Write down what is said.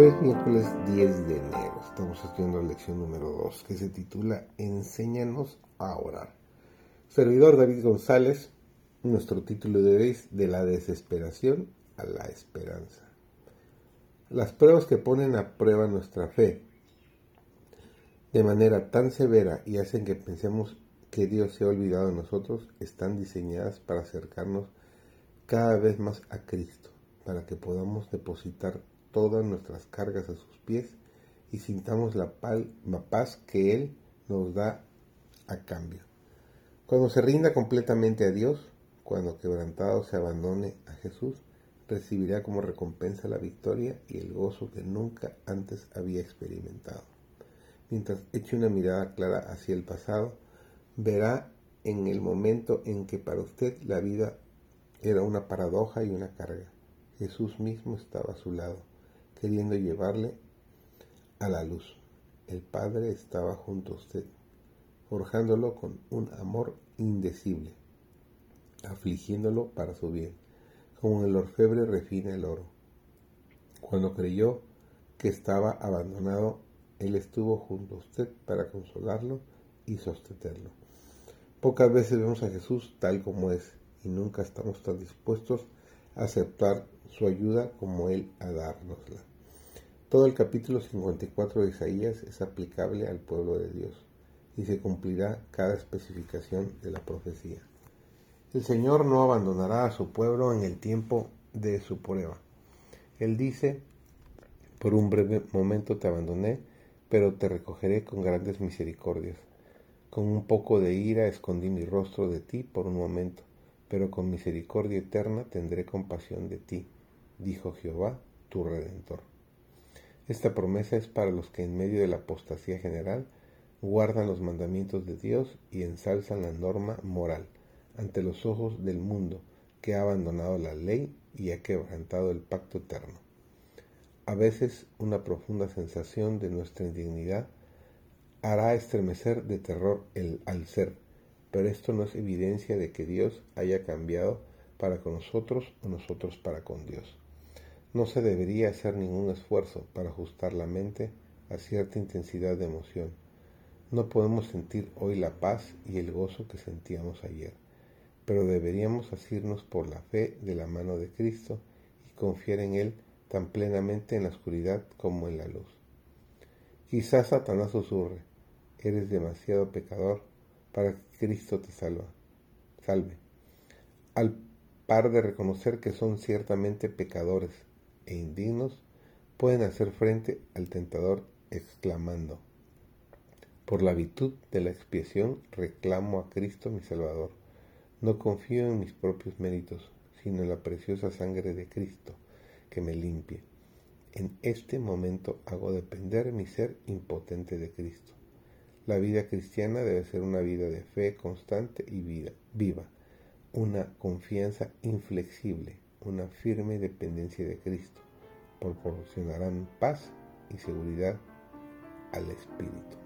Hoy es miércoles 10 de enero. Estamos estudiando la lección número 2 que se titula Enséñanos a orar. Servidor David González, nuestro título de hoy es De la desesperación a la esperanza. Las pruebas que ponen a prueba nuestra fe de manera tan severa y hacen que pensemos que Dios se ha olvidado de nosotros están diseñadas para acercarnos cada vez más a Cristo, para que podamos depositar todas nuestras cargas a sus pies y sintamos la paz que Él nos da a cambio. Cuando se rinda completamente a Dios, cuando quebrantado se abandone a Jesús, recibirá como recompensa la victoria y el gozo que nunca antes había experimentado. Mientras eche una mirada clara hacia el pasado, verá en el momento en que para usted la vida era una paradoja y una carga. Jesús mismo estaba a su lado queriendo llevarle a la luz. El Padre estaba junto a usted, forjándolo con un amor indecible, afligiéndolo para su bien, como el orfebre refina el oro. Cuando creyó que estaba abandonado, Él estuvo junto a usted para consolarlo y sostenerlo. Pocas veces vemos a Jesús tal como es y nunca estamos tan dispuestos a aceptar su ayuda como Él a dárnosla. Todo el capítulo 54 de Isaías es aplicable al pueblo de Dios y se cumplirá cada especificación de la profecía. El Señor no abandonará a su pueblo en el tiempo de su prueba. Él dice, por un breve momento te abandoné, pero te recogeré con grandes misericordias. Con un poco de ira escondí mi rostro de ti por un momento, pero con misericordia eterna tendré compasión de ti, dijo Jehová, tu redentor. Esta promesa es para los que en medio de la apostasía general guardan los mandamientos de Dios y ensalzan la norma moral ante los ojos del mundo que ha abandonado la ley y ha quebrantado el pacto eterno. A veces una profunda sensación de nuestra indignidad hará estremecer de terror el, al ser, pero esto no es evidencia de que Dios haya cambiado para con nosotros o nosotros para con Dios. No se debería hacer ningún esfuerzo para ajustar la mente a cierta intensidad de emoción. No podemos sentir hoy la paz y el gozo que sentíamos ayer, pero deberíamos asirnos por la fe de la mano de Cristo y confiar en Él tan plenamente en la oscuridad como en la luz. Quizás Satanás susurre, eres demasiado pecador para que Cristo te salva, salve. Al par de reconocer que son ciertamente pecadores, e indignos pueden hacer frente al tentador exclamando, por la virtud de la expiación reclamo a Cristo mi Salvador. No confío en mis propios méritos, sino en la preciosa sangre de Cristo que me limpie. En este momento hago depender mi ser impotente de Cristo. La vida cristiana debe ser una vida de fe constante y vida, viva, una confianza inflexible, una firme dependencia de Cristo, proporcionarán paz y seguridad al espíritu.